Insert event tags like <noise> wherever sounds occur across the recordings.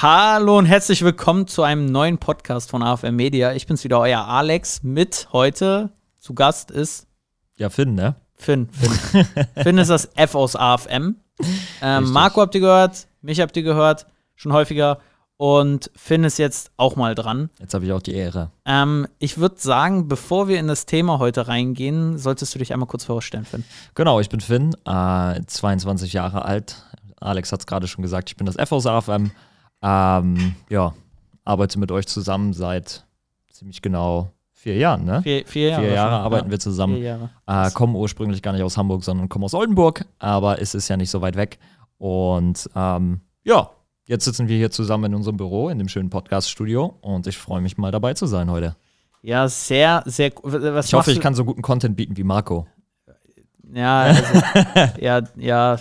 Hallo und herzlich willkommen zu einem neuen Podcast von AFM Media. Ich bin's wieder, euer Alex. Mit heute zu Gast ist Ja, Finn, ne? Finn. Finn, <laughs> Finn ist das F aus AFM. Ähm, Marco habt ihr gehört, mich habt ihr gehört, schon häufiger. Und Finn ist jetzt auch mal dran. Jetzt habe ich auch die Ehre. Ähm, ich würde sagen, bevor wir in das Thema heute reingehen, solltest du dich einmal kurz vorstellen, Finn. Genau, ich bin Finn, äh, 22 Jahre alt. Alex hat es gerade schon gesagt, ich bin das F aus AFM. Ähm, ja, arbeite mit euch zusammen seit ziemlich genau vier Jahren, ne? Vier, vier Jahre. Vier Jahre arbeiten ja. wir zusammen. Äh, kommen ursprünglich gar nicht aus Hamburg, sondern kommen aus Oldenburg, aber es ist ja nicht so weit weg. Und ähm, ja, jetzt sitzen wir hier zusammen in unserem Büro, in dem schönen Podcast-Studio und ich freue mich mal dabei zu sein heute. Ja, sehr, sehr. Was Ich hoffe, ich kann so guten Content bieten wie Marco. Ja, also, <laughs> ja, ja,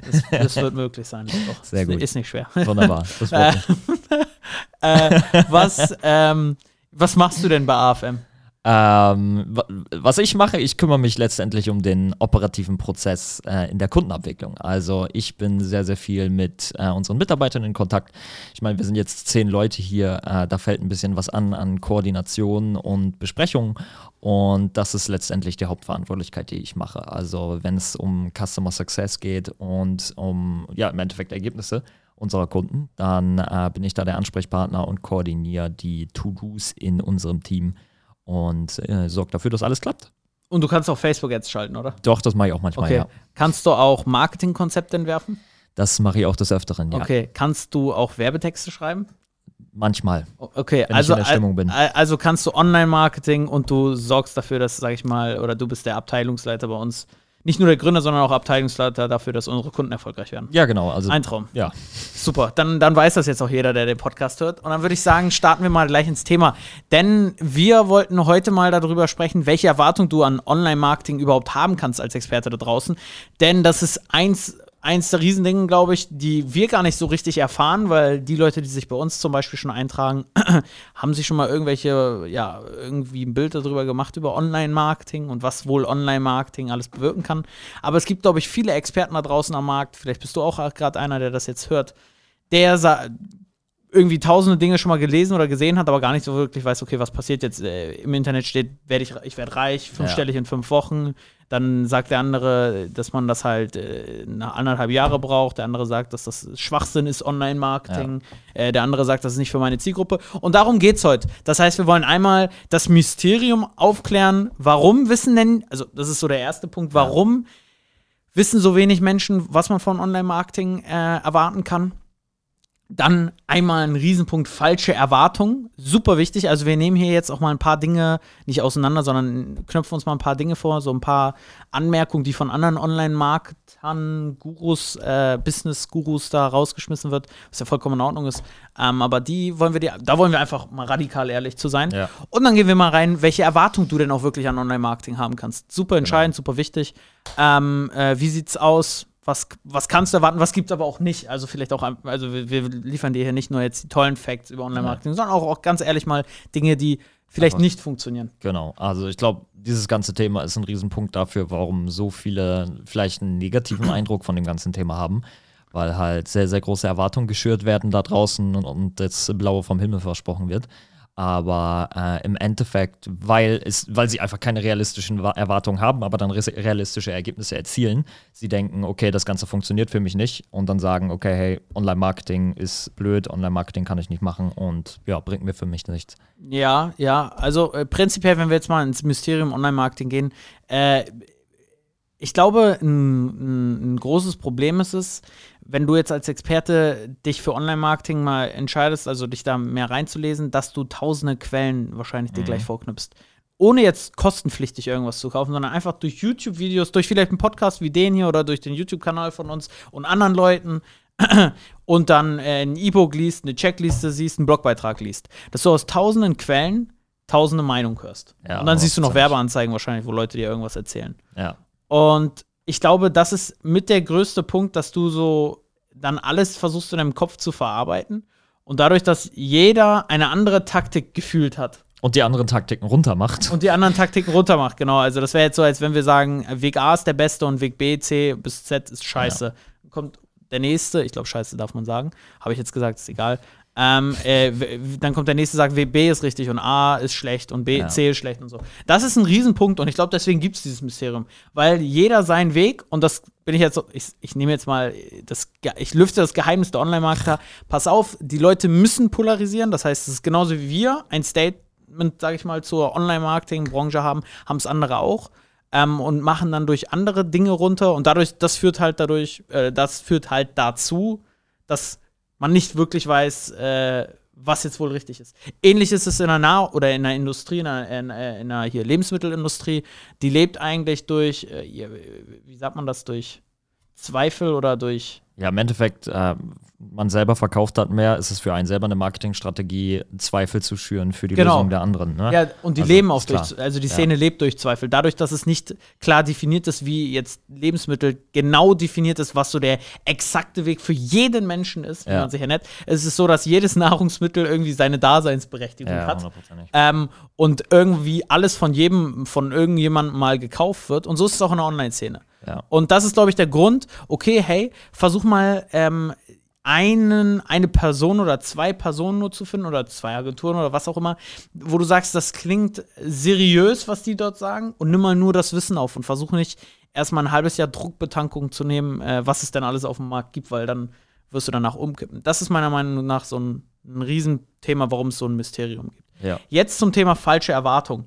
das, das, <laughs> wird möglich sein. Doch. Sehr Ist- gut. Ist nicht schwer. Wunderbar. <laughs> Mich. <laughs> äh, was, ähm, was machst du denn bei AFM? Ähm, wa- was ich mache, ich kümmere mich letztendlich um den operativen Prozess äh, in der Kundenabwicklung. Also ich bin sehr, sehr viel mit äh, unseren Mitarbeitern in Kontakt. Ich meine, wir sind jetzt zehn Leute hier, äh, da fällt ein bisschen was an an Koordination und Besprechungen und das ist letztendlich die Hauptverantwortlichkeit, die ich mache. Also wenn es um Customer Success geht und um, ja, im Endeffekt Ergebnisse unserer Kunden, dann äh, bin ich da der Ansprechpartner und koordiniere die To-Dos in unserem Team und äh, sorgt dafür, dass alles klappt. Und du kannst auch Facebook-Ads schalten, oder? Doch, das mache ich auch manchmal, Okay. ja. Kannst du auch Marketingkonzepte entwerfen? Das mache ich auch des Öfteren, ja. Okay. Kannst du auch Werbetexte schreiben? Manchmal. Okay, Wenn ich also, in der Stimmung bin. al- also kannst du Online-Marketing und du sorgst dafür, dass, sag ich mal, oder du bist der Abteilungsleiter bei uns, nicht nur der Gründer, sondern auch Abteilungsleiter dafür, dass unsere Kunden erfolgreich werden. Ja, genau. Also, Ein Traum. ja. Super, dann, dann weiß das jetzt auch jeder, der den Podcast hört. Und dann würde ich sagen, starten wir mal gleich ins Thema. Denn wir wollten heute mal darüber sprechen, welche Erwartung du an Online-Marketing überhaupt haben kannst als Experte da draußen. Denn das ist eins, eins der Riesendinge, glaube ich, die wir gar nicht so richtig erfahren, weil die Leute, die sich bei uns zum Beispiel schon eintragen, <clears throat> haben sich schon mal irgendwelche, ja, irgendwie ein Bild darüber gemacht über Online-Marketing und was wohl Online-Marketing alles bewirken kann. Aber es gibt, glaube ich, viele Experten da draußen am Markt. Vielleicht bist du auch gerade einer, der das jetzt hört, der irgendwie tausende Dinge schon mal gelesen oder gesehen hat, aber gar nicht so wirklich weiß, okay, was passiert jetzt. Äh, Im Internet steht, werd ich, ich werde reich, fünfstellig in fünf Wochen. Dann sagt der andere, dass man das halt äh, nach anderthalb Jahre braucht. Der andere sagt, dass das Schwachsinn ist, Online-Marketing. Äh, der andere sagt, das ist nicht für meine Zielgruppe. Und darum geht's heute. Das heißt, wir wollen einmal das Mysterium aufklären. Warum wissen denn, also das ist so der erste Punkt, warum wissen so wenig Menschen, was man von Online-Marketing äh, erwarten kann? Dann einmal ein Riesenpunkt falsche Erwartungen. Super wichtig. Also wir nehmen hier jetzt auch mal ein paar Dinge nicht auseinander, sondern knöpfen uns mal ein paar Dinge vor, so ein paar Anmerkungen, die von anderen Online-Marketern, Gurus, äh, Business-Gurus da rausgeschmissen wird, was ja vollkommen in Ordnung ist. Ähm, aber die wollen wir dir, da wollen wir einfach mal radikal ehrlich zu sein. Ja. Und dann gehen wir mal rein, welche Erwartung du denn auch wirklich an Online-Marketing haben kannst. Super entscheidend, super wichtig. Ähm, äh, wie sieht's aus? Was, was kannst du erwarten, was gibt es aber auch nicht? Also vielleicht auch, also wir, wir liefern dir hier nicht nur jetzt die tollen Facts über Online-Marketing, sondern auch, auch ganz ehrlich mal Dinge, die vielleicht Aber- nicht funktionieren. Genau. Also ich glaube, dieses ganze Thema ist ein Riesenpunkt dafür, warum so viele vielleicht einen negativen <clears throat> Eindruck von dem ganzen Thema haben. Weil halt sehr, sehr große Erwartungen geschürt werden da draußen und, und das Blaue vom Himmel versprochen wird. Aber äh, im Endeffekt, weil, es, weil sie einfach keine realistischen Wa- Erwartungen haben, aber dann realistische Ergebnisse erzielen, sie denken, okay, das Ganze funktioniert für mich nicht und dann sagen, okay, hey, Online-Marketing ist blöd, Online-Marketing kann ich nicht machen und ja, bringt mir für mich nichts. Ja, ja, also äh, prinzipiell, wenn wir jetzt mal ins Mysterium Online-Marketing gehen, äh, ich glaube, ein, ein großes Problem ist es, wenn du jetzt als Experte dich für Online-Marketing mal entscheidest, also dich da mehr reinzulesen, dass du tausende Quellen wahrscheinlich dir gleich vorknüpfst. Ohne jetzt kostenpflichtig irgendwas zu kaufen, sondern einfach durch YouTube-Videos, durch vielleicht einen Podcast wie den hier oder durch den YouTube-Kanal von uns und anderen Leuten <clears throat> und dann äh, ein E-Book liest, eine Checkliste siehst, einen Blogbeitrag liest. Dass du aus tausenden Quellen tausende Meinungen hörst. Ja, und dann siehst du noch. Werbeanzeigen wahrscheinlich, wo Leute dir irgendwas erzählen. Ja. Und ich glaube, das ist mit der größte Punkt, dass du so dann alles versuchst in deinem Kopf zu verarbeiten. Und dadurch, dass jeder eine andere Taktik gefühlt hat Und die anderen Taktiken runtermacht. und die anderen Taktiken runtermacht, genau. Also das wäre jetzt so, als wenn wir sagen, Weg A ist der beste und Weg B, C bis Z ist scheiße. Kommt der nächste, ich glaube, scheiße darf man sagen, habe ich jetzt gesagt, ist egal. Ähm, äh, dann kommt der nächste, sagt, B ist richtig und A ist schlecht und B, ja. C ist schlecht und so. Das ist ein Riesenpunkt und ich glaube, deswegen gibt es dieses Mysterium. Weil jeder seinen Weg, und das bin ich jetzt so, ich, ich nehme jetzt mal, das, ich lüfte das Geheimnis der Online-Marketer. Pass auf, die Leute müssen polarisieren. Das heißt, es ist genauso wie wir ein Statement, sage ich mal, zur Online-Marketing-Branche haben, haben es andere auch. Ähm, und machen dann durch andere Dinge runter und dadurch, das führt halt dadurch, äh, das führt halt dazu, dass man nicht wirklich weiß, äh, was jetzt wohl richtig ist. Ähnlich ist es in der Nah- oder in der Industrie, in der, in, in der hier Lebensmittelindustrie. Die lebt eigentlich durch, äh, wie sagt man das, durch Zweifel oder durch ja, im Endeffekt, äh, man selber verkauft hat mehr, ist es für einen selber eine Marketingstrategie, Zweifel zu schüren für die genau. Lösung der anderen. Ne? Ja, und die also, leben auch durch, also die Szene ja. lebt durch Zweifel. Dadurch, dass es nicht klar definiert ist, wie jetzt Lebensmittel genau definiert ist, was so der exakte Weg für jeden Menschen ist, wie ja. man sich nennt. Es ist so, dass jedes <laughs> Nahrungsmittel irgendwie seine Daseinsberechtigung ja, hat. Ähm, und irgendwie alles von jedem, von irgendjemandem mal gekauft wird. Und so ist es auch in der Online-Szene. Ja. Und das ist, glaube ich, der Grund, okay, hey, versuch mal ähm, einen, eine Person oder zwei Personen nur zu finden oder zwei Agenturen oder was auch immer, wo du sagst, das klingt seriös, was die dort sagen, und nimm mal nur das Wissen auf und versuch nicht erstmal ein halbes Jahr Druckbetankung zu nehmen, äh, was es denn alles auf dem Markt gibt, weil dann wirst du danach umkippen. Das ist meiner Meinung nach so ein, ein Riesenthema, warum es so ein Mysterium gibt. Ja. Jetzt zum Thema falsche Erwartung.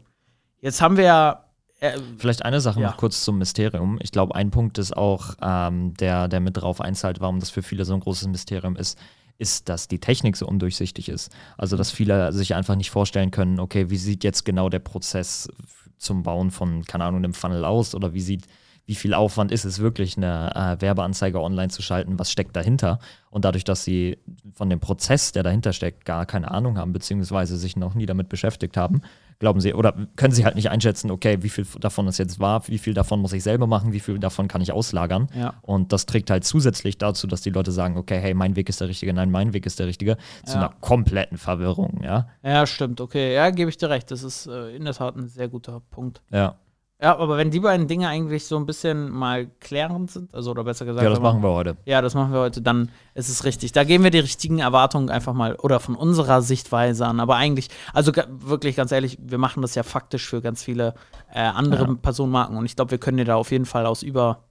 Jetzt haben wir ja äh, Vielleicht eine Sache ja. noch kurz zum Mysterium. Ich glaube, ein Punkt ist auch, ähm, der, der mit drauf einzahlt, warum das für viele so ein großes Mysterium ist, ist, dass die Technik so undurchsichtig ist. Also, dass viele sich einfach nicht vorstellen können, okay, wie sieht jetzt genau der Prozess zum Bauen von, keine Ahnung, einem Funnel aus oder wie sieht wie viel Aufwand ist es wirklich, eine äh, Werbeanzeige online zu schalten, was steckt dahinter. Und dadurch, dass sie von dem Prozess, der dahinter steckt, gar keine Ahnung haben, beziehungsweise sich noch nie damit beschäftigt haben, glauben sie, oder können sie halt nicht einschätzen, okay, wie viel davon ist jetzt wahr, wie viel davon muss ich selber machen, wie viel davon kann ich auslagern. Ja. Und das trägt halt zusätzlich dazu, dass die Leute sagen, okay, hey, mein Weg ist der richtige, nein, mein Weg ist der richtige, zu ja. einer kompletten Verwirrung, ja. Ja, stimmt, okay. Ja, gebe ich dir recht. Das ist äh, in der Tat ein sehr guter Punkt. Ja. Ja, aber wenn die beiden Dinge eigentlich so ein bisschen mal klärend sind, also oder besser gesagt. Ja, das machen wir heute. Ja, das machen wir heute, dann ist es richtig. Da geben wir die richtigen Erwartungen einfach mal oder von unserer Sichtweise an. Aber eigentlich, also wirklich ganz ehrlich, wir machen das ja faktisch für ganz viele äh, andere ja. Personenmarken und ich glaube, wir können dir da auf jeden Fall aus über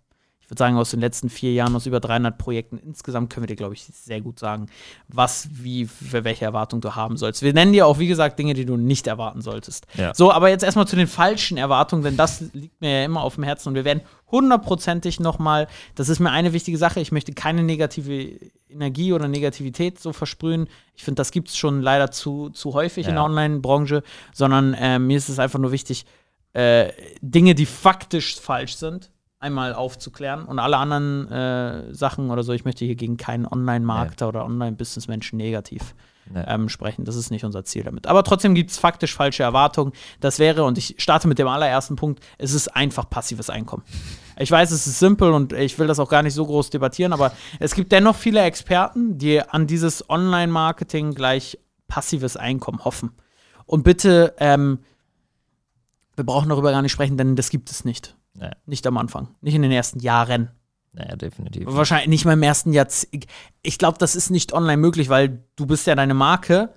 ich würde sagen, aus den letzten vier Jahren, aus über 300 Projekten insgesamt, können wir dir, glaube ich, sehr gut sagen, was, wie, für welche Erwartung du haben sollst. Wir nennen dir auch, wie gesagt, Dinge, die du nicht erwarten solltest. Ja. So, aber jetzt erstmal zu den falschen Erwartungen, denn das liegt mir ja immer auf dem Herzen und wir werden hundertprozentig nochmal, das ist mir eine wichtige Sache, ich möchte keine negative Energie oder Negativität so versprühen. Ich finde, das gibt es schon leider zu, zu häufig ja. in der Online-Branche, sondern äh, mir ist es einfach nur wichtig, äh, Dinge, die faktisch falsch sind, einmal aufzuklären und alle anderen äh, Sachen oder so, ich möchte hier gegen keinen Online-Marketer nee. oder Online-Business-Menschen negativ nee. ähm, sprechen. Das ist nicht unser Ziel damit. Aber trotzdem gibt es faktisch falsche Erwartungen. Das wäre, und ich starte mit dem allerersten Punkt, es ist einfach passives Einkommen. Ich weiß, es ist simpel und ich will das auch gar nicht so groß debattieren, aber es gibt dennoch viele Experten, die an dieses Online-Marketing gleich passives Einkommen hoffen. Und bitte, ähm, wir brauchen darüber gar nicht sprechen, denn das gibt es nicht. Nee. Nicht am Anfang. Nicht in den ersten Jahren. Naja, definitiv. Wahrscheinlich nicht mal im ersten Jahrzehnt. Ich glaube, das ist nicht online möglich, weil du bist ja deine Marke.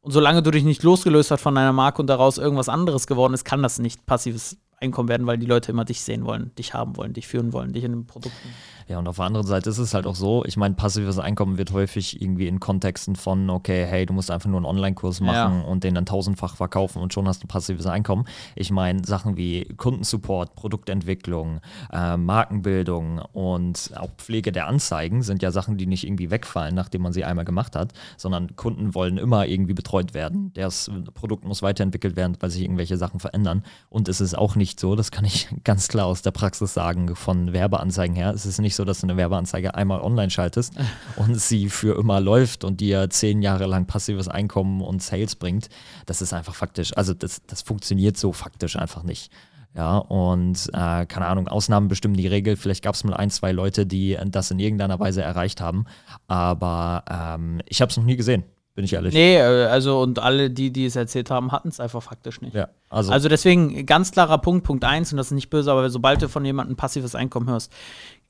Und solange du dich nicht losgelöst hast von deiner Marke und daraus irgendwas anderes geworden ist, kann das nicht passives Einkommen werden, weil die Leute immer dich sehen wollen, dich haben wollen, dich führen wollen, dich in den Produkten. Ja, und auf der anderen Seite ist es halt auch so, ich meine, passives Einkommen wird häufig irgendwie in Kontexten von, okay, hey, du musst einfach nur einen Online-Kurs machen ja. und den dann tausendfach verkaufen und schon hast du passives Einkommen. Ich meine, Sachen wie Kundensupport, Produktentwicklung, äh, Markenbildung und auch Pflege der Anzeigen sind ja Sachen, die nicht irgendwie wegfallen, nachdem man sie einmal gemacht hat, sondern Kunden wollen immer irgendwie betreut werden. Das Produkt muss weiterentwickelt werden, weil sich irgendwelche Sachen verändern. Und es ist auch nicht so, das kann ich <laughs> ganz klar aus der Praxis sagen, von Werbeanzeigen her. Es ist nicht so, dass du eine Werbeanzeige einmal online schaltest und sie für immer läuft und dir zehn Jahre lang passives Einkommen und Sales bringt. Das ist einfach faktisch. Also das, das funktioniert so faktisch einfach nicht. Ja, und äh, keine Ahnung, Ausnahmen bestimmen die Regel. Vielleicht gab es mal ein, zwei Leute, die das in irgendeiner Weise erreicht haben. Aber ähm, ich habe es noch nie gesehen bin ich ehrlich. Nee, äh, also und alle, die, die es erzählt haben, hatten es einfach faktisch nicht. Ja, also, also deswegen ganz klarer Punkt, Punkt 1, und das ist nicht böse, aber sobald du von jemandem passives Einkommen hörst,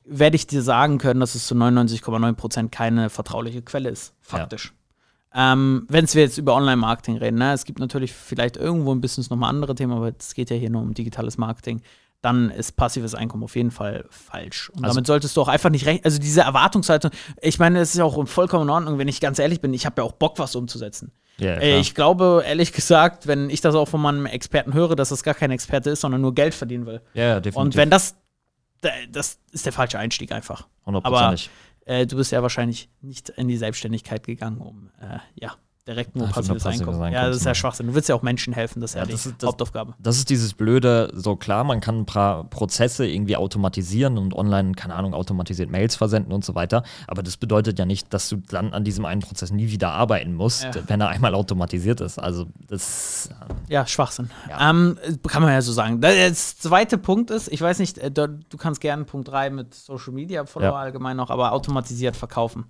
werde ich dir sagen können, dass es zu 99,9% keine vertrauliche Quelle ist, faktisch. Ja. Ähm, Wenn wir jetzt über Online-Marketing reden, ne? es gibt natürlich vielleicht irgendwo ein bisschen nochmal andere Themen, aber es geht ja hier nur um digitales Marketing dann ist passives Einkommen auf jeden Fall falsch. Und also, damit solltest du auch einfach nicht recht, also diese Erwartungshaltung, ich meine, es ist ja auch vollkommen in Ordnung, wenn ich ganz ehrlich bin, ich habe ja auch Bock, was umzusetzen. Yeah, ich glaube, ehrlich gesagt, wenn ich das auch von meinem Experten höre, dass das gar kein Experte ist, sondern nur Geld verdienen will. Ja, yeah, definitiv. Und wenn das, das ist der falsche Einstieg einfach. 100%. Aber äh, du bist ja wahrscheinlich nicht in die Selbstständigkeit gegangen, um, äh, ja, direkt nur passives, passives Einkommen. Einkommen. Ja, das ist ja Schwachsinn. Du willst ja auch Menschen helfen, das ist ja, ja das die ist, das, Hauptaufgabe. Das ist dieses Blöde, so klar, man kann ein paar Prozesse irgendwie automatisieren und online, keine Ahnung, automatisiert Mails versenden und so weiter. Aber das bedeutet ja nicht, dass du dann an diesem einen Prozess nie wieder arbeiten musst, ja. wenn er einmal automatisiert ist. Also das. Ja, Schwachsinn. Ja. Ähm, kann man ja so sagen. Der zweite Punkt ist, ich weiß nicht, äh, du kannst gerne Punkt 3 mit Social Media Follower allgemein noch, aber automatisiert verkaufen.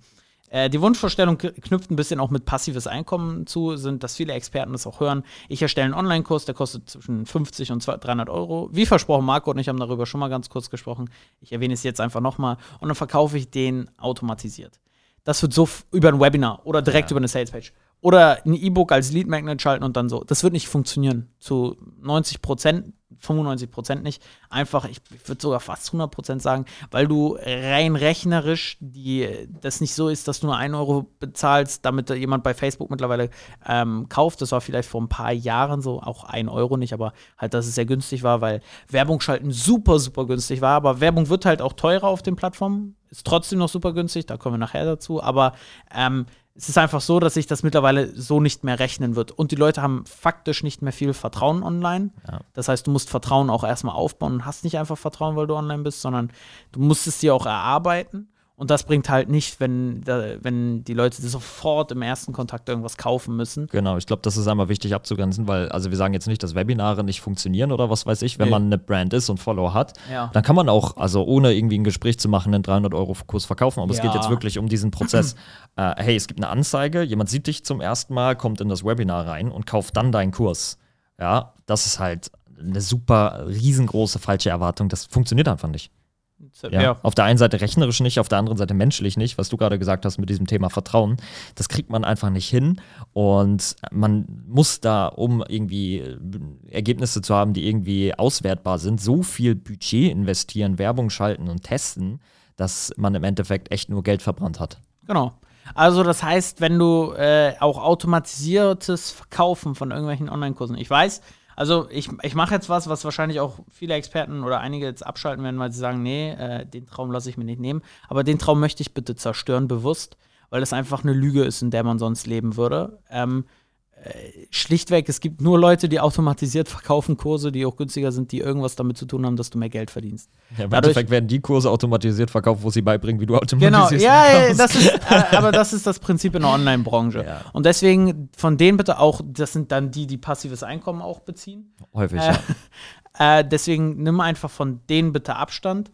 Äh, die Wunschvorstellung knüpft ein bisschen auch mit passives Einkommen zu, sind, dass viele Experten das auch hören. Ich erstelle einen Online-Kurs, der kostet zwischen 50 und 300 Euro. Wie versprochen, Marco und ich haben darüber schon mal ganz kurz gesprochen. Ich erwähne es jetzt einfach nochmal. Und dann verkaufe ich den automatisiert. Das wird so über ein Webinar oder direkt ja. über eine Salespage. Oder ein E-Book als Lead Magnet schalten und dann so. Das wird nicht funktionieren. Zu 90 Prozent 95 Prozent nicht. Einfach, ich, würde sogar fast 100 Prozent sagen, weil du rein rechnerisch die, das nicht so ist, dass du nur 1 Euro bezahlst, damit jemand bei Facebook mittlerweile ähm, kauft. Das war vielleicht vor ein paar Jahren so, auch 1 Euro nicht, aber halt, dass es sehr günstig war, weil Werbung schalten super, super günstig war. Aber Werbung wird halt auch teurer auf den Plattformen. Ist trotzdem noch super günstig, da kommen wir nachher dazu. Aber ähm, es ist einfach so, dass sich das mittlerweile so nicht mehr rechnen wird. Und die Leute haben faktisch nicht mehr viel Vertrauen online. Ja. Das heißt, du musst Vertrauen auch erstmal aufbauen und hast nicht einfach Vertrauen, weil du online bist, sondern du musst es dir auch erarbeiten. Und das bringt halt nicht, wenn, wenn die Leute sofort im ersten Kontakt irgendwas kaufen müssen. Genau, ich glaube, das ist einmal wichtig abzugrenzen, weil, also wir sagen jetzt nicht, dass Webinare nicht funktionieren oder was weiß ich, wenn nee. man eine Brand ist und Follower hat, ja. dann kann man auch, also ohne irgendwie ein Gespräch zu machen, einen 300-Euro-Kurs verkaufen. Aber ja. es geht jetzt wirklich um diesen Prozess. <clears throat> äh, hey, es gibt eine Anzeige, jemand sieht dich zum ersten Mal, kommt in das Webinar rein und kauft dann deinen Kurs. Ja, das ist halt eine super riesengroße falsche Erwartung. Das funktioniert einfach nicht. Ja. ja. Auf der einen Seite rechnerisch nicht, auf der anderen Seite menschlich nicht, was du gerade gesagt hast mit diesem Thema Vertrauen. Das kriegt man einfach nicht hin und man muss da, um irgendwie äh, Ergebnisse zu haben, die irgendwie auswertbar sind, so viel Budget investieren, Werbung schalten und testen, dass man im Endeffekt echt nur Geld verbrannt hat. Genau. Also das heißt, wenn du äh, auch automatisiertes Verkaufen von irgendwelchen Online-Kursen, ich weiß, also ich, ich mache jetzt was, was wahrscheinlich auch viele Experten oder einige jetzt abschalten werden, weil sie sagen, nee, äh, den Traum lasse ich mir nicht nehmen. Aber den Traum möchte ich bitte zerstören, bewusst, weil das einfach eine Lüge ist, in der man sonst leben würde. Ähm, äh, schlichtweg, es gibt nur Leute, die automatisiert verkaufen Kurse, die auch günstiger sind, die irgendwas damit zu tun haben, dass du mehr Geld verdienst. Ja, im Dadurch, Endeffekt werden die Kurse automatisiert verkauft, wo sie beibringen, wie du automatisierst. Genau, ja, das ist, <laughs> äh, aber das ist das Prinzip in der Online-Branche. Ja. Und deswegen von denen bitte auch, das sind dann die, die passives Einkommen auch beziehen. Häufig, äh, ja. <laughs> Äh, deswegen nimm einfach von denen bitte Abstand.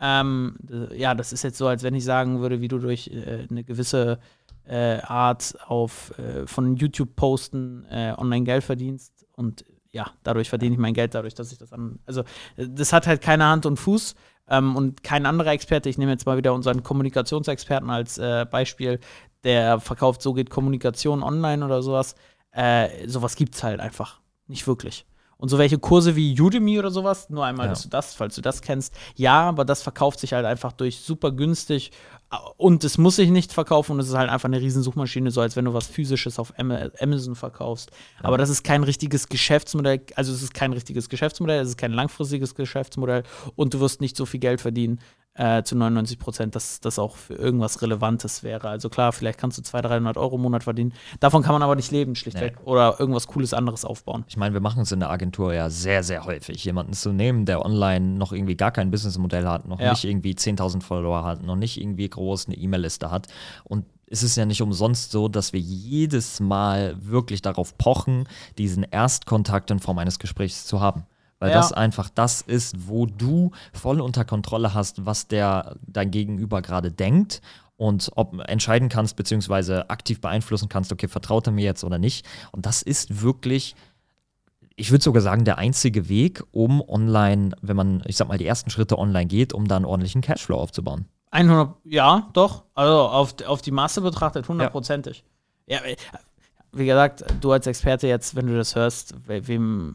Ähm, ja, das ist jetzt so, als wenn ich sagen würde, wie du durch äh, eine gewisse äh, Art auf äh, von YouTube posten äh, online Geld verdienst und ja, dadurch verdiene ich mein Geld, dadurch, dass ich das an. Also, das hat halt keine Hand und Fuß. Ähm, und kein anderer Experte, ich nehme jetzt mal wieder unseren Kommunikationsexperten als äh, Beispiel, der verkauft, so geht Kommunikation online oder sowas. Äh, sowas gibt es halt einfach nicht wirklich. Und so welche Kurse wie Udemy oder sowas, nur einmal, ja. dass du das, falls du das kennst, ja, aber das verkauft sich halt einfach durch super günstig und es muss sich nicht verkaufen und es ist halt einfach eine riesen Suchmaschine, so als wenn du was physisches auf Amazon verkaufst. Ja. Aber das ist kein richtiges Geschäftsmodell, also es ist kein richtiges Geschäftsmodell, es ist kein langfristiges Geschäftsmodell und du wirst nicht so viel Geld verdienen, äh, zu 99 Prozent, dass das auch für irgendwas Relevantes wäre. Also klar, vielleicht kannst du 200, 300 Euro im Monat verdienen. Davon kann man aber nicht leben, schlichtweg. Nee. Oder irgendwas Cooles anderes aufbauen. Ich meine, wir machen es in der Agentur ja sehr, sehr häufig. Jemanden zu nehmen, der online noch irgendwie gar kein Businessmodell hat, noch ja. nicht irgendwie 10.000 Follower hat, noch nicht irgendwie groß eine E-Mail-Liste hat und es ist ja nicht umsonst so, dass wir jedes Mal wirklich darauf pochen, diesen Erstkontakt in Form eines Gesprächs zu haben. Weil ja. das einfach das ist, wo du voll unter Kontrolle hast, was der dein Gegenüber gerade denkt und ob entscheiden kannst, beziehungsweise aktiv beeinflussen kannst, okay, vertraut er mir jetzt oder nicht. Und das ist wirklich ich würde sogar sagen, der einzige Weg, um online, wenn man, ich sag mal, die ersten Schritte online geht, um da einen ordentlichen Cashflow aufzubauen. 100, ja, doch. Also auf, auf die Masse betrachtet, hundertprozentig. Ja. ja, wie gesagt, du als Experte jetzt, wenn du das hörst, wem,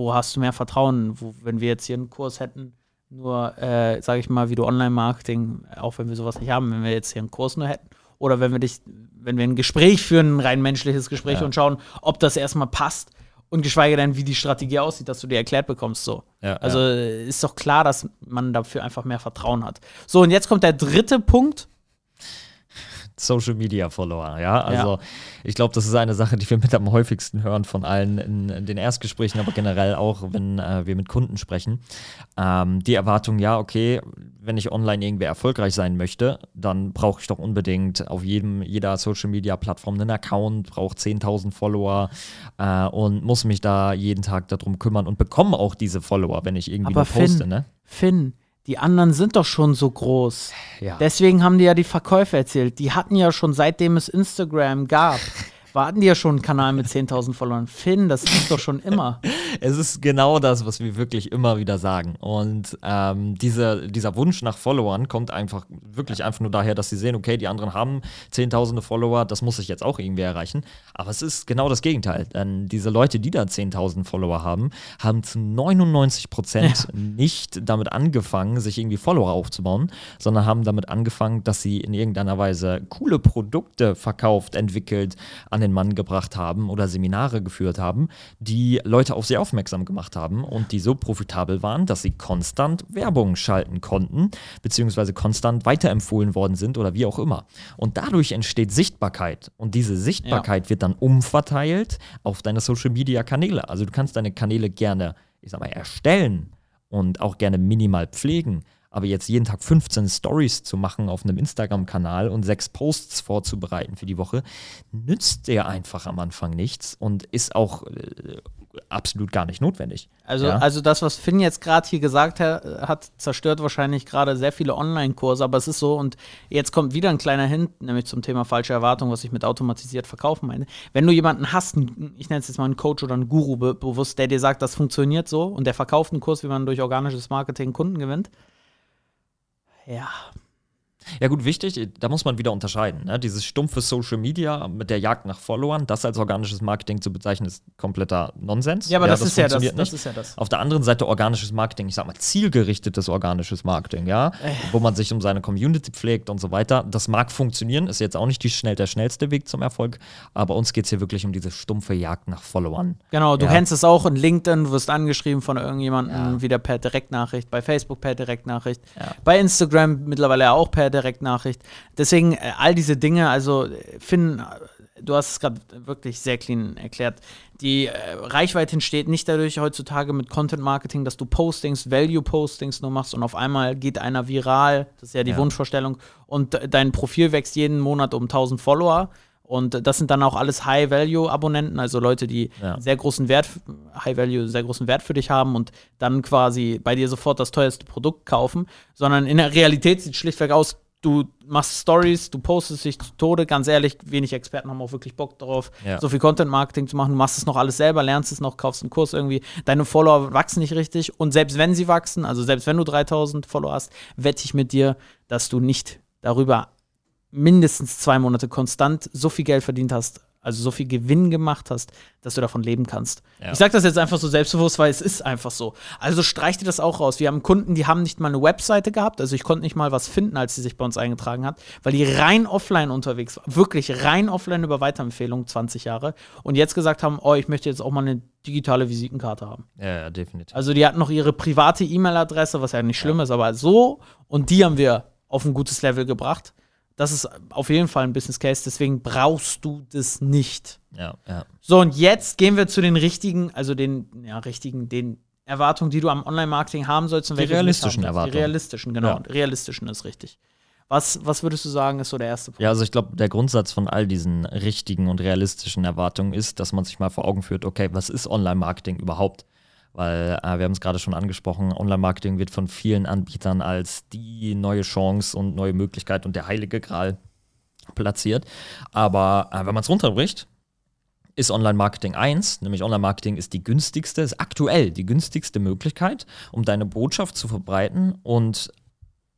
wo hast du mehr Vertrauen? Wo, wenn wir jetzt hier einen Kurs hätten, nur, äh, sage ich mal, wie du Online-Marketing, auch wenn wir sowas nicht haben, wenn wir jetzt hier einen Kurs nur hätten, oder wenn wir dich, wenn wir ein Gespräch führen, ein rein menschliches Gespräch ja. und schauen, ob das erstmal passt und geschweige denn, wie die Strategie aussieht, dass du dir erklärt bekommst. So. Ja, also ja. ist doch klar, dass man dafür einfach mehr Vertrauen hat. So, und jetzt kommt der dritte Punkt. Social Media Follower, ja. Also ja. ich glaube, das ist eine Sache, die wir mit am häufigsten hören von allen in, in den Erstgesprächen, aber generell auch, wenn äh, wir mit Kunden sprechen. Ähm, die Erwartung, ja, okay, wenn ich online irgendwie erfolgreich sein möchte, dann brauche ich doch unbedingt auf jedem, jeder Social Media Plattform einen Account, brauche 10.000 Follower äh, und muss mich da jeden Tag darum kümmern und bekomme auch diese Follower, wenn ich irgendwie aber nur poste, Finn, ne? Finn, die anderen sind doch schon so groß. Ja. Deswegen haben die ja die Verkäufe erzählt. Die hatten ja schon seitdem es Instagram gab <laughs> warten die ja schon einen Kanal mit 10.000 Followern. Finn, das ist doch schon immer. <laughs> es ist genau das, was wir wirklich immer wieder sagen. Und ähm, diese, dieser Wunsch nach Followern kommt einfach wirklich einfach nur daher, dass sie sehen, okay, die anderen haben Zehntausende Follower, das muss ich jetzt auch irgendwie erreichen. Aber es ist genau das Gegenteil. Denn diese Leute, die da 10.000 Follower haben, haben zu 99 Prozent ja. nicht damit angefangen, sich irgendwie Follower aufzubauen, sondern haben damit angefangen, dass sie in irgendeiner Weise coole Produkte verkauft, entwickelt, an den Mann gebracht haben oder Seminare geführt haben, die Leute auf sie aufmerksam gemacht haben und die so profitabel waren, dass sie konstant Werbung schalten konnten, beziehungsweise konstant weiterempfohlen worden sind oder wie auch immer. Und dadurch entsteht Sichtbarkeit und diese Sichtbarkeit ja. wird dann umverteilt auf deine Social-Media-Kanäle. Also du kannst deine Kanäle gerne, ich sag mal, erstellen und auch gerne minimal pflegen. Aber jetzt jeden Tag 15 Stories zu machen auf einem Instagram-Kanal und sechs Posts vorzubereiten für die Woche, nützt dir einfach am Anfang nichts und ist auch äh, absolut gar nicht notwendig. Also, ja? also das, was Finn jetzt gerade hier gesagt hat, hat, zerstört wahrscheinlich gerade sehr viele Online-Kurse, aber es ist so, und jetzt kommt wieder ein kleiner Hint, nämlich zum Thema falsche Erwartung, was ich mit automatisiert verkaufen meine. Wenn du jemanden hast, ich nenne es jetzt mal einen Coach oder einen Guru be bewusst, der dir sagt, das funktioniert so und der verkauft einen Kurs, wie man durch organisches Marketing Kunden gewinnt, ja. Ja gut, wichtig, da muss man wieder unterscheiden. Ne? Dieses stumpfe Social Media mit der Jagd nach Followern, das als organisches Marketing zu bezeichnen, ist kompletter Nonsens. Ja, aber ja, das, das, ist ja das, das ist ja das. Auf der anderen Seite organisches Marketing, ich sag mal zielgerichtetes organisches Marketing, ja, äh. wo man sich um seine Community pflegt und so weiter. Das mag funktionieren, ist jetzt auch nicht die schnell, der schnellste Weg zum Erfolg, aber uns geht es hier wirklich um diese stumpfe Jagd nach Followern. Genau, du ja. kennst es auch in LinkedIn, du wirst angeschrieben von irgendjemandem, ja. wieder per Direktnachricht, bei Facebook per Direktnachricht, bei Instagram mittlerweile auch per Direktnachricht. Deswegen äh, all diese Dinge, also Finn, du hast es gerade wirklich sehr clean erklärt. Die äh, Reichweite entsteht nicht dadurch heutzutage mit Content Marketing, dass du Postings, Value Postings nur machst und auf einmal geht einer viral. Das ist ja die ja. Wunschvorstellung. Und dein Profil wächst jeden Monat um 1000 Follower. Und das sind dann auch alles High-Value-Abonnenten, also Leute, die ja. sehr großen Wert, High-Value, sehr großen Wert für dich haben und dann quasi bei dir sofort das teuerste Produkt kaufen. Sondern in der Realität sieht es schlichtweg aus, du machst Stories, du postest dich zu Tode. Ganz ehrlich, wenig Experten haben auch wirklich Bock darauf, ja. so viel Content-Marketing zu machen. Du machst es noch alles selber, lernst es noch, kaufst einen Kurs irgendwie. Deine Follower wachsen nicht richtig. Und selbst wenn sie wachsen, also selbst wenn du 3000 Follower hast, wette ich mit dir, dass du nicht darüber mindestens zwei Monate konstant so viel Geld verdient hast, also so viel Gewinn gemacht hast, dass du davon leben kannst. Ja. Ich sage das jetzt einfach so selbstbewusst, weil es ist einfach so. Also streich dir das auch raus. Wir haben Kunden, die haben nicht mal eine Webseite gehabt, also ich konnte nicht mal was finden, als sie sich bei uns eingetragen hat, weil die rein offline unterwegs war, wirklich rein offline über Weiterempfehlungen, 20 Jahre, und jetzt gesagt haben, oh, ich möchte jetzt auch mal eine digitale Visitenkarte haben. Ja, ja definitiv. Also die hatten noch ihre private E-Mail-Adresse, was ja nicht schlimm ja. ist, aber so, und die haben wir auf ein gutes Level gebracht. Das ist auf jeden Fall ein Business Case, deswegen brauchst du das nicht. Ja, ja. So, und jetzt gehen wir zu den richtigen, also den, ja, richtigen, den Erwartungen, die du am Online-Marketing haben sollst. Und die realistischen Erwartungen. Die realistischen, genau. Ja. Realistischen ist richtig. Was, was würdest du sagen, ist so der erste Punkt? Ja, also ich glaube, der Grundsatz von all diesen richtigen und realistischen Erwartungen ist, dass man sich mal vor Augen führt, okay, was ist Online-Marketing überhaupt? Weil äh, wir haben es gerade schon angesprochen, Online-Marketing wird von vielen Anbietern als die neue Chance und neue Möglichkeit und der heilige Gral platziert. Aber äh, wenn man es runterbricht, ist Online-Marketing 1, nämlich Online-Marketing ist die günstigste, ist aktuell die günstigste Möglichkeit, um deine Botschaft zu verbreiten und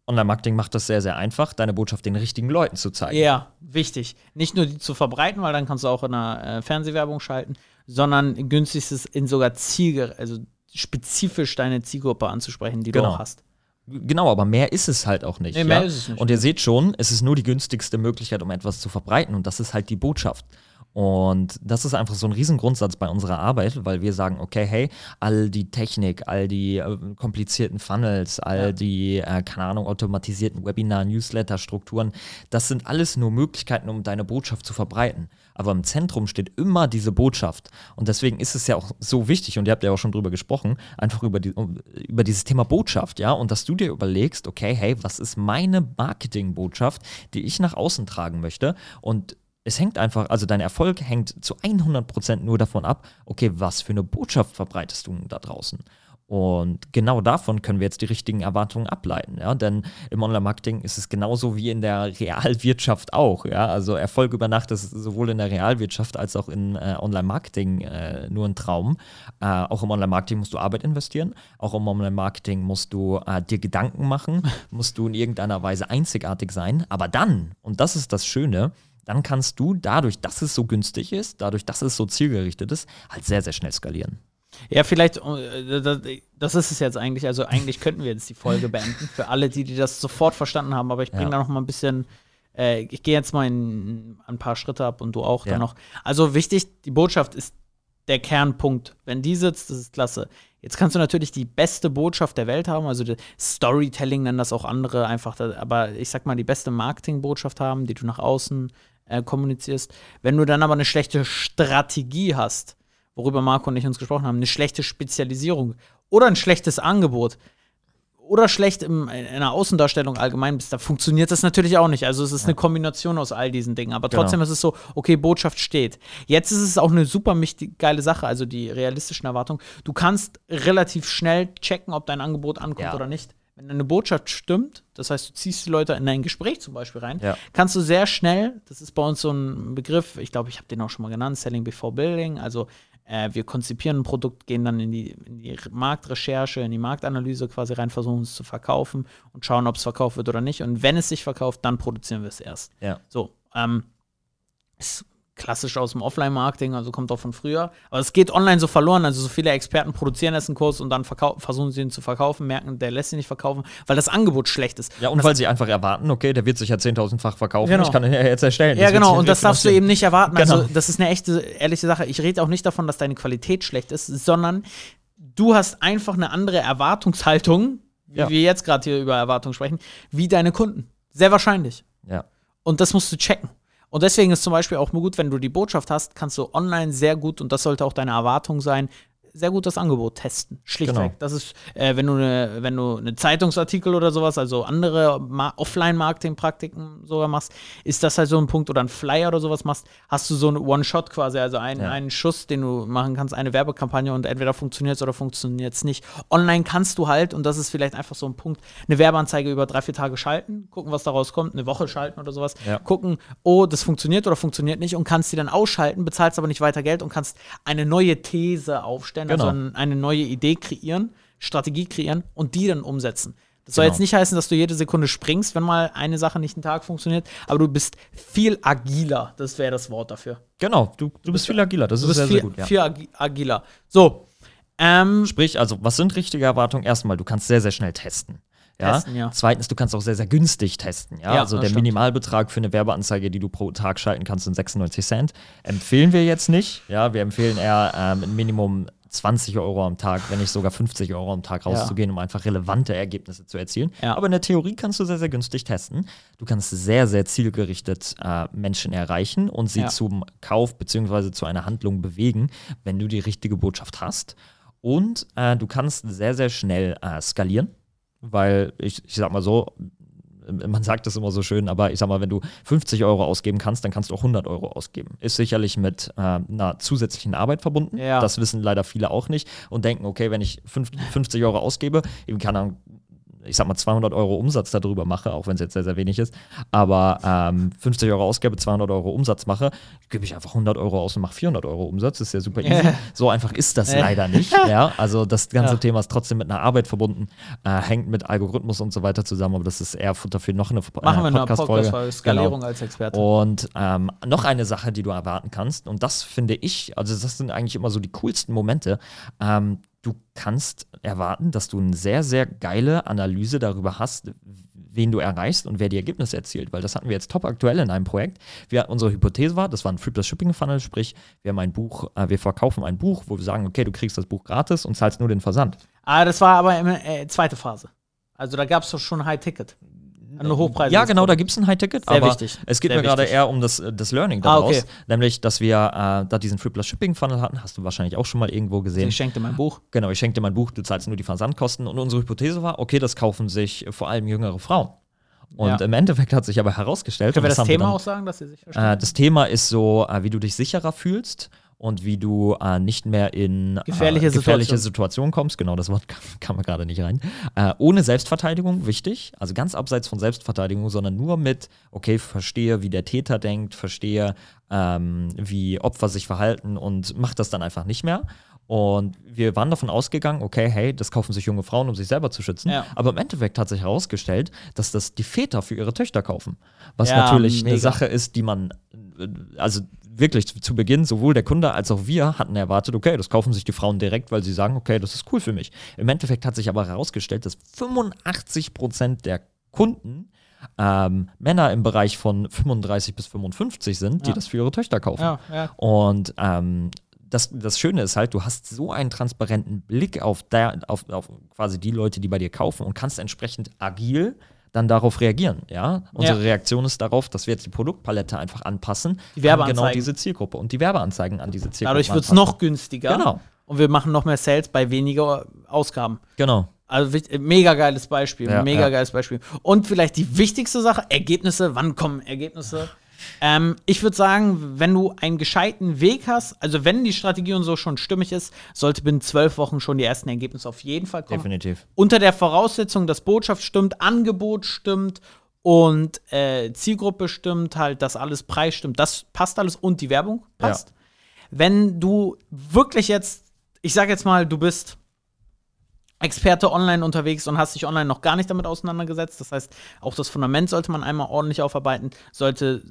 Online-Marketing macht das sehr, sehr einfach, deine Botschaft den richtigen Leuten zu zeigen. Ja, wichtig. Nicht nur die zu verbreiten, weil dann kannst du auch in einer äh, Fernsehwerbung schalten, sondern günstigstes in sogar Ziel, also spezifisch deine Zielgruppe anzusprechen, die Genau. du auch hast. Genau, aber mehr ist es halt auch nicht. Nee, mehr ist es nicht. Und ihr seht schon, es ist nur die günstigste Möglichkeit, um etwas zu verbreiten und das ist halt die Botschaft. Und das ist einfach so ein Riesengrundsatz bei unserer Arbeit, weil wir sagen, okay, hey, all die Technik, all die äh, komplizierten Funnels, all Ja. die, äh, keine Ahnung, automatisierten Webinar, Newsletter-Strukturen, das sind alles nur Möglichkeiten, um deine Botschaft zu verbreiten. Aber im Zentrum steht immer diese Botschaft. Und deswegen ist es ja auch so wichtig, und ihr habt ja auch schon drüber gesprochen, einfach über, die, über dieses Thema Botschaft, ja, und dass du dir überlegst, okay, hey, was ist meine Marketingbotschaft, die ich nach außen tragen möchte? Und es hängt einfach, also dein Erfolg hängt zu 100% nur davon ab, okay, was für eine Botschaft verbreitest du da draußen? Und genau davon können wir jetzt die richtigen Erwartungen ableiten, ja, denn im Online-Marketing ist es genauso wie in der <laughs> Realwirtschaft auch, ja, also Erfolg über Nacht ist sowohl in der Realwirtschaft als auch in äh, Online-Marketing äh, nur ein Traum. Äh, auch im Online-Marketing musst du Arbeit investieren, auch im Online-Marketing musst du äh, dir Gedanken machen, <laughs> musst du in irgendeiner Weise einzigartig sein, aber dann, und das ist das Schöne, dann kannst du dadurch, dass es so günstig ist, dadurch, dass es so zielgerichtet ist, halt sehr, sehr schnell skalieren. Ja, vielleicht, äh, das- ist es jetzt eigentlich. Also eigentlich könnten wir jetzt die Folge beenden für alle, die, die das sofort verstanden haben. Aber ich bringe Ja. da noch mal ein bisschen, äh, ich gehe jetzt mal in ein paar Schritte ab und du auch Ja. dann noch. Also wichtig, die Botschaft ist der Kernpunkt. Wenn die sitzt, das ist klasse. Jetzt kannst du natürlich die beste Botschaft der Welt haben, also Storytelling nennen das auch andere einfach, aber ich sag mal, die beste Marketingbotschaft haben, die du nach außen äh, kommunizierst. Wenn du dann aber eine schlechte Strategie hast, worüber Marco und ich uns gesprochen haben, eine schlechte Spezialisierung oder ein schlechtes Angebot oder schlecht im, in einer Außendarstellung allgemein bist, da funktioniert das natürlich auch nicht. Also es ist eine Kombination aus all diesen Dingen. Aber Genau. trotzdem ist es so, okay, Botschaft steht. Jetzt ist es auch eine super geile Sache, also die realistischen Erwartungen. Du kannst relativ schnell checken, ob dein Angebot ankommt Ja. oder nicht. Wenn deine Botschaft stimmt, das heißt, du ziehst die Leute in ein Gespräch zum Beispiel rein, Ja. kannst du sehr schnell, das ist bei uns so ein Begriff, ich glaube, ich habe den auch schon mal genannt, Selling Before Building, also äh, wir konzipieren ein Produkt, gehen dann in die, in die Marktrecherche, in die Marktanalyse quasi rein, versuchen es zu verkaufen und schauen, ob es verkauft wird oder nicht. Und wenn es sich verkauft, dann produzieren wir es erst. Ja. So, ähm, ist klassisch aus dem Offline-Marketing, also kommt auch von früher. Aber es geht online so verloren. Also so viele Experten produzieren erst einen Kurs und dann versuchen sie ihn zu verkaufen, merken, der lässt sich nicht verkaufen, weil das Angebot schlecht ist. Ja, und weil sie einfach erwarten, okay, der wird sich ja 10.000-fach verkaufen, Genau. ich kann ihn ja jetzt erstellen. Ja, Das genau, und das darfst du eben nicht erwarten. Also, Genau. das ist eine echte, ehrliche Sache. Ich rede auch nicht davon, dass deine Qualität schlecht ist, sondern du hast einfach eine andere Erwartungshaltung, wie Ja. wir jetzt gerade hier über Erwartungen sprechen, wie deine Kunden. Sehr wahrscheinlich. Ja. Und das musst du checken. Und deswegen ist zum Beispiel auch nur gut, wenn du die Botschaft hast, kannst du online sehr gut, und das sollte auch deine Erwartung sein, sehr gut das Angebot testen. Schlichtweg. Genau. Das ist, äh, wenn du eine, wenn du eine Zeitungsartikel oder sowas, also andere Ma Offline-Marketing-Praktiken sogar machst, ist das halt so ein Punkt oder ein Flyer oder sowas machst, hast du so einen One-Shot quasi, also einen, Ja. einen Schuss, den du machen kannst, eine Werbekampagne und entweder funktioniert es oder funktioniert es nicht. Online kannst du halt, und das ist vielleicht einfach so ein Punkt, eine Werbeanzeige über drei, vier Tage schalten, gucken, was daraus kommt, eine Woche schalten oder sowas, Ja. gucken, oh, das funktioniert oder funktioniert nicht und kannst die dann ausschalten, bezahlst aber nicht weiter Geld und kannst eine neue These aufstellen, also Genau. ein- eine neue Idee kreieren, Strategie kreieren und die dann umsetzen. Das soll Genau. jetzt nicht heißen, dass du jede Sekunde springst, wenn mal eine Sache nicht einen Tag funktioniert, aber du bist viel agiler. Das wäre das Wort dafür. Genau, du, du bist viel agiler, das Du ist sehr, viel, sehr gut. Ja. viel agi agiler. So. Ähm, Sprich, also, was sind richtige Erwartungen? Erstmal, du kannst sehr, sehr schnell testen. Ja? Testen, ja. Zweitens, du kannst auch sehr, sehr günstig testen. Ja? Ja, also der stimmt. Minimalbetrag für eine Werbeanzeige, die du pro Tag schalten kannst, sind 96 Cent. Empfehlen wir jetzt nicht. Ja, wir empfehlen eher ähm, ein Minimum 20 Euro am Tag, wenn nicht sogar 50 Euro am Tag rauszugehen, um einfach relevante Ergebnisse zu erzielen. Ja. Aber in der Theorie kannst du sehr, sehr günstig testen. Du kannst sehr, sehr zielgerichtet äh, Menschen erreichen und sie Ja. zum Kauf bzw. zu einer Handlung bewegen, wenn du die richtige Botschaft hast. Und äh, du kannst sehr, sehr schnell äh, skalieren, weil ich, ich sag mal so, man sagt das immer so schön, aber ich sag mal, wenn du 50 Euro ausgeben kannst, dann kannst du auch 100 Euro ausgeben. Ist sicherlich mit äh, einer zusätzlichen Arbeit verbunden. Ja. Das wissen leider viele auch nicht und denken, okay, wenn ich fünf- 50 Euro ausgebe, eben keine Ahnung, ich sag mal, 200 Euro Umsatz darüber mache, auch wenn es jetzt sehr, sehr wenig ist, aber ähm, 50 Euro ausgebe, 200 Euro Umsatz mache, gebe ich einfach 100 Euro aus und mache 400 Euro Umsatz. Das ist ja super easy. Yeah. So einfach ist das leider nicht. Ja, also das ganze Ja. Thema ist trotzdem mit einer Arbeit verbunden, äh, hängt mit Algorithmus und so weiter zusammen, aber das ist eher Futter für noch eine äh, Machen wir eine Podcast-Folge. Podcast-Folge, Skalierung Genau. als Experte. Und ähm, noch eine Sache, die du erwarten kannst, und das finde ich, also das sind eigentlich immer so die coolsten Momente. Ähm, du kannst erwarten, dass du eine sehr, sehr geile Analyse darüber hast, wen du erreichst und wer die Ergebnisse erzielt. Weil das hatten wir jetzt top aktuell in einem Projekt. Wir, unsere Hypothese war, das war ein Free Plus Shipping Funnel, sprich, wir haben ein Buch, äh, wir verkaufen ein Buch, wo wir sagen, okay, du kriegst das Buch gratis und zahlst nur den Versand. Ah, das war aber immer äh, zweite Phase. Also da gab es doch schon Eine Hochpreise. Ja, genau, da gibt es ein High-Ticket, Sehr aber wichtig. es geht Sehr mir gerade eher um das, äh, das Learning Ah, daraus, okay. nämlich, dass wir äh, da diesen Free Plus Shipping Funnel hatten, hast du wahrscheinlich auch schon mal irgendwo gesehen. Ich schenkte mein Buch. Genau, ich schenke dir mein Buch, du zahlst nur die Versandkosten. Und unsere Hypothese war, okay, das kaufen sich vor allem jüngere Frauen. Und Ja. im Endeffekt hat sich aber herausgestellt, Können wir das Thema dann- auch sagen, dass Sie sich verstehen? äh, das Thema ist so, äh, wie du dich sicherer fühlst und wie du äh, nicht mehr in Gefährliche äh, gefährliche Situation. Situationen kommst. Genau, das Wort <laughs> kam, mir gerade nicht rein. Äh, ohne Selbstverteidigung, wichtig. Also ganz abseits von Selbstverteidigung, sondern nur mit, okay, verstehe, wie der Täter denkt, verstehe, ähm, wie Opfer sich verhalten und mach das dann einfach nicht mehr. Und wir waren davon ausgegangen, okay, hey, das kaufen sich junge Frauen, um sich selber zu schützen. Ja. Aber im Endeffekt hat sich herausgestellt, dass das die Väter für ihre Töchter kaufen. Was Ja, natürlich eine mega. Sache ist, die man, äh, also wirklich zu, Beginn, sowohl der Kunde als auch wir hatten erwartet, okay, das kaufen sich die Frauen direkt, weil sie sagen, okay, das ist cool für mich. Im Endeffekt hat sich aber herausgestellt, dass 85 Prozent der Kunden ähm, Männer im Bereich von 35 bis 55 sind, die Ja. das für ihre Töchter kaufen. ja, ja. Und ähm, das, das Schöne ist halt, du hast so einen transparenten Blick auf, der, auf, auf quasi die Leute, die bei dir kaufen und kannst entsprechend agil dann darauf reagieren. Ja? Unsere Ja. Reaktion ist darauf, dass wir jetzt die Produktpalette einfach anpassen. Die an Werbeanzeigen. Genau diese Zielgruppe und die Werbeanzeigen an diese Zielgruppe. Dadurch wird es noch günstiger. Genau. Und wir machen noch mehr Sales bei weniger Ausgaben. Genau. Also wicht- mega geiles Beispiel, Ja, mega ja. geiles Beispiel. Und vielleicht die wichtigste Sache, Ergebnisse, wann kommen Ergebnisse? Ähm, ich würde sagen, wenn du einen gescheiten Weg hast, also wenn die Strategie und so schon stimmig ist, sollte binnen zwölf Wochen schon die ersten Ergebnisse auf jeden Fall kommen. Definitiv. Unter der Voraussetzung, dass Botschaft stimmt, Angebot stimmt und äh, Zielgruppe stimmt, halt, dass alles Preis stimmt, das passt alles und die Werbung passt. Wenn du wirklich jetzt, ich sag jetzt mal, du bist Experte online unterwegs und hast dich online noch gar nicht damit auseinandergesetzt, das heißt, auch das Fundament sollte man einmal ordentlich aufarbeiten, sollte,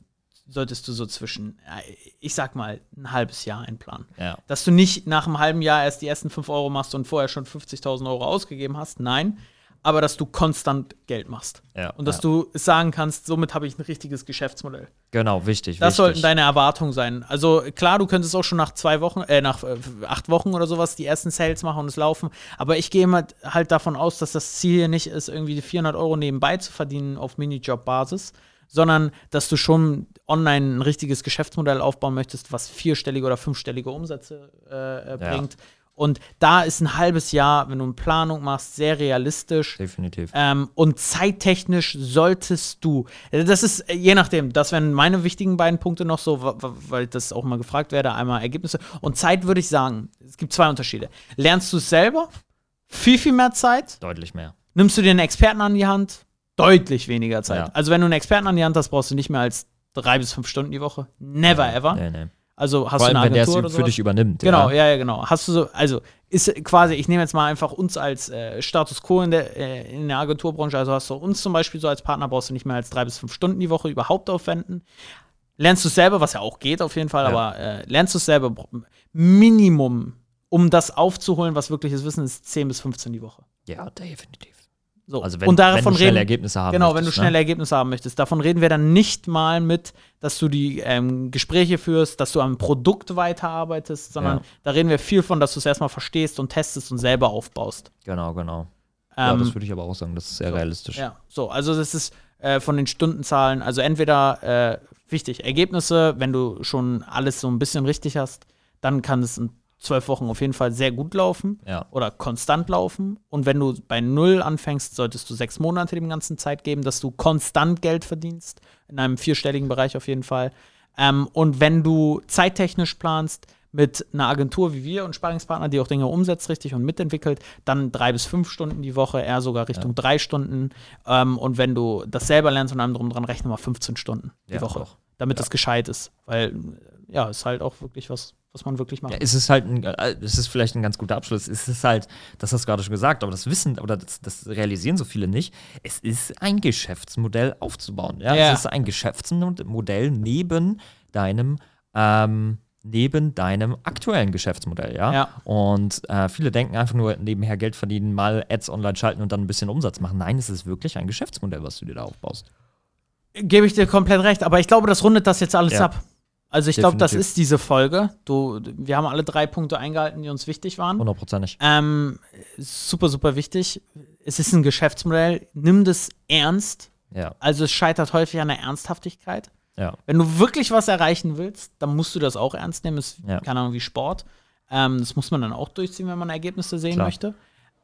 solltest du so zwischen, äh, ich sag mal, ein halbes Jahr einplanen. Ja. Dass du nicht nach einem halben Jahr erst die ersten 5 Euro machst und vorher schon 50.000 Euro ausgegeben hast. Nein. Aber dass du konstant Geld machst. Ja, und dass ja. du sagen kannst, somit habe ich ein richtiges Geschäftsmodell. Genau, wichtig. Das wichtig. sollten deine Erwartungen sein. Also klar, du könntest auch schon nach zwei Wochen, äh, nach äh, acht Wochen oder sowas die ersten Sales machen und es laufen. Aber ich gehe immer halt davon aus, dass das Ziel hier nicht ist, irgendwie die 400 Euro nebenbei zu verdienen auf Minijob-Basis, sondern dass du schon online ein richtiges Geschäftsmodell aufbauen möchtest, was vierstellige oder fünfstellige Umsätze äh, äh, Ja. bringt. Und da ist ein halbes Jahr, wenn du eine Planung machst, sehr realistisch. Definitiv. Ähm, und zeittechnisch solltest du, das ist äh, je nachdem, das wären meine wichtigen beiden Punkte noch so, weil das auch mal gefragt werde, einmal Ergebnisse. Und Zeit würde ich sagen, es gibt zwei Unterschiede. Lernst du es selber? Viel, viel mehr Zeit. Deutlich mehr. Nimmst du dir einen Experten an die Hand? Deutlich weniger Zeit. Ja. Also, wenn du einen Experten an die Hand hast, brauchst du nicht mehr als drei bis fünf Stunden die Woche. Never ever. Nee, nee. Also hast Vor du allem, eine wenn der es Agentur für dich übernimmt. Genau, ja. ja, ja, genau. Hast du so, also ist quasi, ich nehme jetzt mal einfach uns als äh, Status quo in der, äh, in der Agenturbranche, also hast du uns zum Beispiel so als Partner, brauchst du nicht mehr als drei bis fünf Stunden die Woche überhaupt aufwenden. Lernst du es selber, was ja auch geht auf jeden Fall, Ja. aber äh, lernst du es selber, Minimum, um das aufzuholen, was wirkliches Wissen ist, 10 bis 15 die Woche. Ja, definitiv. So. Also wenn, und davon wenn du schnelle reden, Ergebnisse haben Genau, wenn du möchtest, schnelle ne? Ergebnisse haben möchtest. Davon reden wir dann nicht mal mit, dass du die ähm, Gespräche führst, dass du am Produkt weiterarbeitest, sondern Ja. da reden wir viel von, dass du es erstmal verstehst und testest und selber aufbaust. Genau, genau. ja, Ähm, das würde ich aber auch sagen, das ist sehr realistisch. ja, so, also das ist äh, von den Stundenzahlen, also entweder äh, wichtig, Ergebnisse, wenn du schon alles so ein bisschen richtig hast, dann kann es in zwölf Wochen auf jeden Fall sehr gut laufen Ja. oder konstant laufen. Und wenn du bei null anfängst, solltest du sechs Monate dem ganzen Zeit geben, dass du konstant Geld verdienst, in einem vierstelligen Bereich auf jeden Fall. Ähm, und wenn du zeittechnisch planst, mit einer Agentur wie wir und Sparingspartner, die auch Dinge umsetzt richtig und mitentwickelt, dann drei bis fünf Stunden die Woche, eher sogar Richtung ja. drei Stunden. Ähm, und wenn du das selber lernst und einem drum dran rechne mal 15 Stunden die ja, Woche, auch. damit ja. das gescheit ist. Weil, ja, ist halt auch wirklich was, was man wirklich macht. Ja, es ist halt, ein, äh, es ist vielleicht ein ganz guter Abschluss. Es ist halt, das hast du gerade schon gesagt, aber das Wissen oder das, das, realisieren so viele nicht. Es ist ein Geschäftsmodell aufzubauen. Ja? ja. Es ist ein Geschäftsmodell neben deinem ähm, neben deinem aktuellen Geschäftsmodell, ja. ja. Und äh, viele denken einfach nur nebenher Geld verdienen, mal Ads online schalten und dann ein bisschen Umsatz machen. Nein, es ist wirklich ein Geschäftsmodell, was du dir da aufbaust. Gebe ich dir komplett recht, aber ich glaube, das rundet das jetzt alles ja. ab. Also ich glaube, das ist diese Folge. Du, wir haben alle drei Punkte eingehalten, die uns wichtig waren. Hundertprozentig. Ähm, super, super wichtig. Es ist ein Geschäftsmodell. Nimm das ernst. Ja. Also es scheitert häufig an der Ernsthaftigkeit. Ja. Wenn du wirklich was erreichen willst, dann musst du das auch ernst nehmen. Das ist, ja. keine Ahnung, wie Sport. Ähm, das muss man dann auch durchziehen, wenn man Ergebnisse sehen Klar. möchte.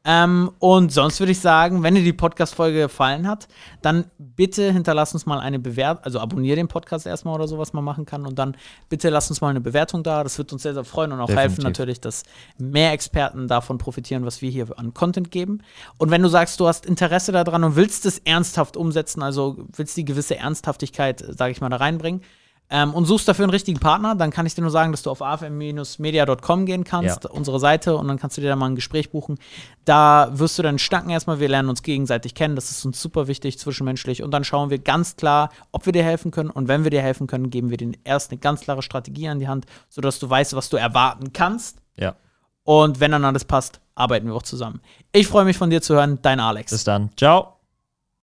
Ähm, und sonst würde ich sagen, wenn dir die Podcast-Folge gefallen hat, dann bitte hinterlass uns mal eine Bewertung, also abonniere den Podcast erstmal oder so, was man machen kann. Und dann bitte lass uns mal eine Bewertung da. Das wird uns sehr, sehr freuen und auch Definitiv. helfen natürlich, dass mehr Experten davon profitieren, was wir hier an Content geben. Und wenn du sagst, du hast Interesse daran und willst es ernsthaft umsetzen, also willst die gewisse Ernsthaftigkeit, sage ich mal, da reinbringen, ähm, und suchst dafür einen richtigen Partner, dann kann ich dir nur sagen, dass du auf afm-media.com gehen kannst, ja. unsere Seite, und dann kannst du dir da mal ein Gespräch buchen. Da wirst du dann stacken erstmal, wir lernen uns gegenseitig kennen, das ist uns super wichtig, zwischenmenschlich, und dann schauen wir ganz klar, ob wir dir helfen können. Und wenn wir dir helfen können, geben wir dir erst eine ganz klare Strategie an die Hand, sodass du weißt, was du erwarten kannst. Ja. Und wenn dann alles passt, arbeiten wir auch zusammen. Ich freue mich von dir zu hören, dein Alex. Bis dann. Ciao.